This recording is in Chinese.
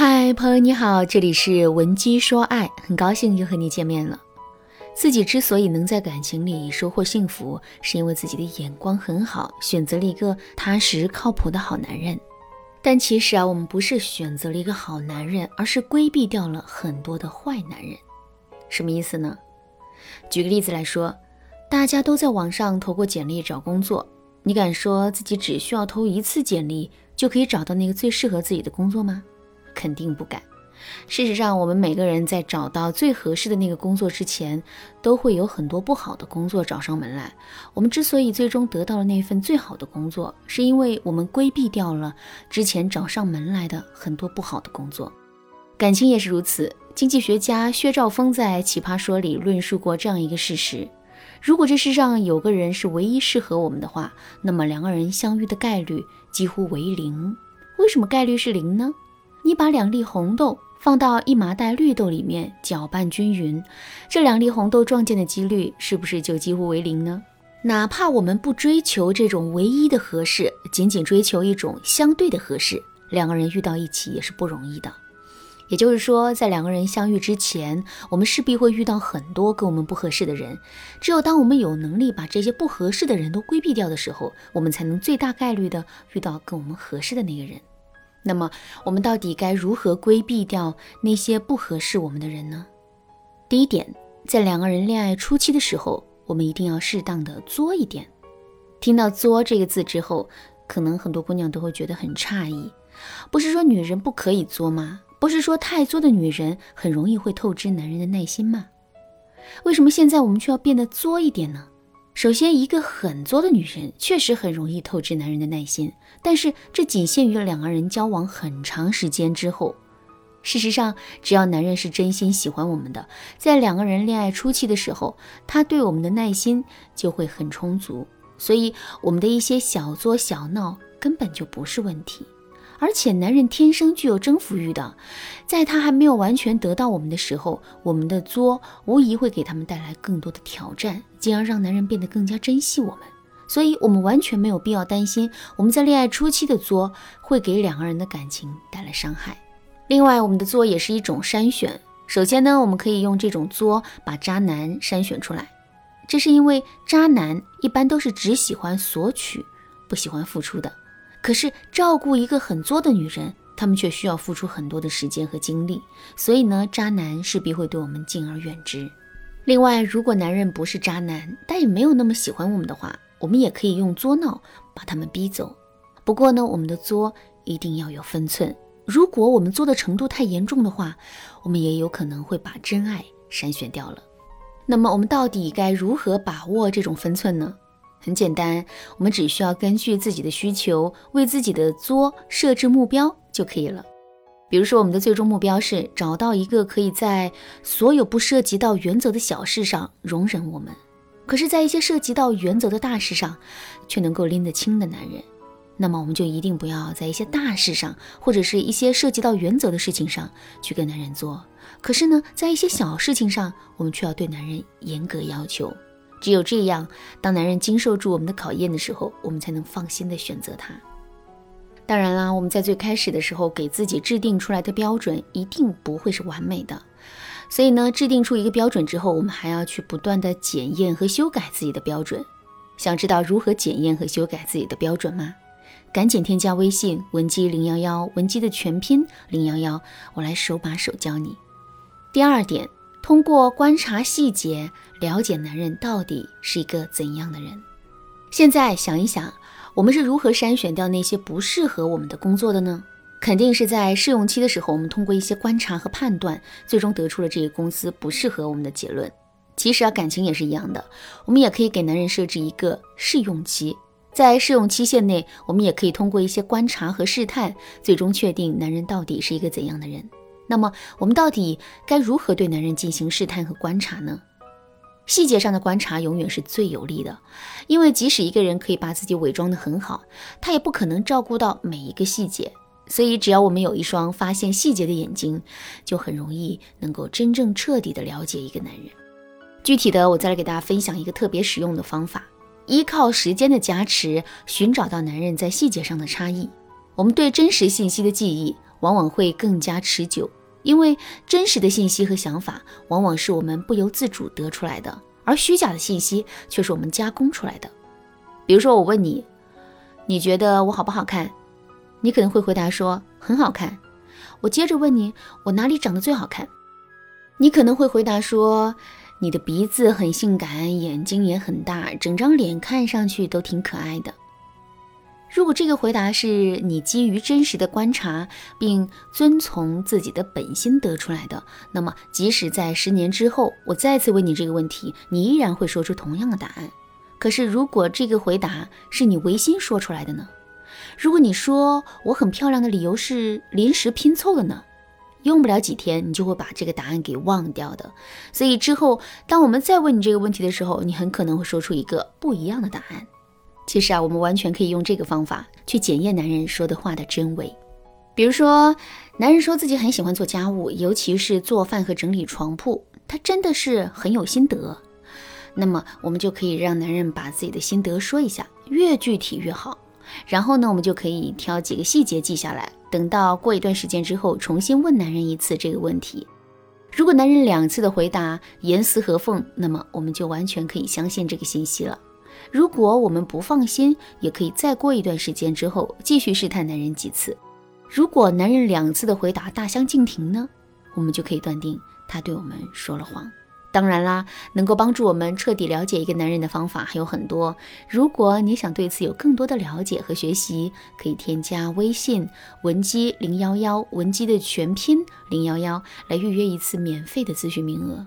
嗨，朋友你好，这里是文姬说爱，很高兴又和你见面了。自己之所以能在感情里收获幸福，是因为自己的眼光很好，选择了一个踏实靠谱的好男人。但其实啊，我们不是选择了一个好男人，而是规避掉了很多的坏男人。什么意思呢？举个例子来说，大家都在网上投过简历找工作，你敢说自己只需要投一次简历就可以找到那个最适合自己的工作吗？肯定不敢。事实上，我们每个人在找到最合适的那个工作之前，都会有很多不好的工作找上门来。我们之所以最终得到了那份最好的工作，是因为我们规避掉了之前找上门来的很多不好的工作。感情也是如此。经济学家薛兆丰在《奇葩说》里论述过这样一个事实：如果这世上有个人是唯一适合我们的话，那么两个人相遇的概率几乎为零。为什么概率是零呢？你把两粒红豆放到一麻袋绿豆里面搅拌均匀，这两粒红豆撞见的几率是不是就几乎为零呢？哪怕我们不追求这种唯一的合适，仅仅追求一种相对的合适，两个人遇到一起也是不容易的。也就是说，在两个人相遇之前，我们势必会遇到很多跟我们不合适的人。只有当我们有能力把这些不合适的人都规避掉的时候，我们才能最大概率的遇到跟我们合适的那个人。那么，我们到底该如何规避掉那些不合适我们的人呢？第一点，在两个人恋爱初期的时候，我们一定要适当的作一点。听到“作”这个字之后，可能很多姑娘都会觉得很诧异。不是说女人不可以作吗？不是说太作的女人很容易会透支男人的耐心吗？为什么现在我们却要变得作一点呢？首先，一个很作的女人确实很容易透支男人的耐心，但是这仅限于两个人交往很长时间之后。事实上，只要男人是真心喜欢我们的，在两个人恋爱初期的时候，他对我们的耐心就会很充足，所以我们的一些小作小闹根本就不是问题。而且男人天生具有征服欲的，在他还没有完全得到我们的时候，我们的作无疑会给他们带来更多的挑战，进而让男人变得更加珍惜我们。所以，我们完全没有必要担心我们在恋爱初期的作会给两个人的感情带来伤害。另外，我们的作也是一种筛选。首先呢，我们可以用这种作把渣男筛选出来，这是因为渣男一般都是只喜欢索取，不喜欢付出的。可是照顾一个很作的女人，他们却需要付出很多的时间和精力，所以呢，渣男势必会对我们敬而远之。另外，如果男人不是渣男，但也没有那么喜欢我们的话，我们也可以用作闹把他们逼走。不过呢，我们的作一定要有分寸。如果我们作的程度太严重的话，我们也有可能会把真爱筛选掉了。那么，我们到底该如何把握这种分寸呢？很简单，我们只需要根据自己的需求，为自己的作设置目标就可以了。比如说，我们的最终目标是找到一个可以在所有不涉及到原则的小事上容忍我们，可是，在一些涉及到原则的大事上却能够拎得清的男人。那么，我们就一定不要在一些大事上，或者是一些涉及到原则的事情上去跟男人作。可是呢，在一些小事情上，我们却要对男人严格要求。只有这样，当男人经受住我们的考验的时候，我们才能放心的选择他。当然啦，我们在最开始的时候给自己制定出来的标准一定不会是完美的，所以呢，制定出一个标准之后，我们还要去不断的检验和修改自己的标准。想知道如何检验和修改自己的标准吗？赶紧添加微信文姬零幺幺，文姬的全拼零幺幺，我来手把手教你。第二点。通过观察细节，了解男人到底是一个怎样的人。现在想一想，我们是如何筛选掉那些不适合我们的工作的呢？肯定是在试用期的时候，我们通过一些观察和判断，最终得出了这个公司不适合我们的结论。其实啊，感情也是一样的，我们也可以给男人设置一个试用期，在试用期限内，我们也可以通过一些观察和试探，最终确定男人到底是一个怎样的人。那么，我们到底该如何对男人进行试探和观察呢？细节上的观察永远是最有利的，因为即使一个人可以把自己伪装得很好，他也不可能照顾到每一个细节。所以，只要我们有一双发现细节的眼睛，就很容易能够真正彻底的了解一个男人。具体的，我再来给大家分享一个特别实用的方法：依靠时间的加持，寻找到男人在细节上的差异。我们对真实信息的记忆。往往会更加持久，因为真实的信息和想法往往是我们不由自主得出来的，而虚假的信息却是我们加工出来的。比如说，我问你，你觉得我好不好看？你可能会回答说很好看。我接着问你，我哪里长得最好看？你可能会回答说，你的鼻子很性感，眼睛也很大，整张脸看上去都挺可爱的。如果这个回答是你基于真实的观察并遵从自己的本心得出来的，那么即使在十年之后，我再次问你这个问题，你依然会说出同样的答案。可是，如果这个回答是你违心说出来的呢？如果你说我很漂亮的理由是临时拼凑的呢？用不了几天，你就会把这个答案给忘掉的。所以之后，当我们再问你这个问题的时候，你很可能会说出一个不一样的答案。其实啊，我们完全可以用这个方法去检验男人说的话的真伪。比如说，男人说自己很喜欢做家务，尤其是做饭和整理床铺，他真的是很有心得。那么，我们就可以让男人把自己的心得说一下，越具体越好。然后呢，我们就可以挑几个细节记下来，等到过一段时间之后，重新问男人一次这个问题。如果男人两次的回答严丝合缝，那么我们就完全可以相信这个信息了。如果我们不放心，也可以再过一段时间之后继续试探男人几次。如果男人两次的回答大相径庭呢，我们就可以断定他对我们说了谎。当然啦，能够帮助我们彻底了解一个男人的方法还有很多。如果你想对此有更多的了解和学习，可以添加微信文姬零幺幺，文姬的全拼零幺幺，来预约一次免费的咨询名额。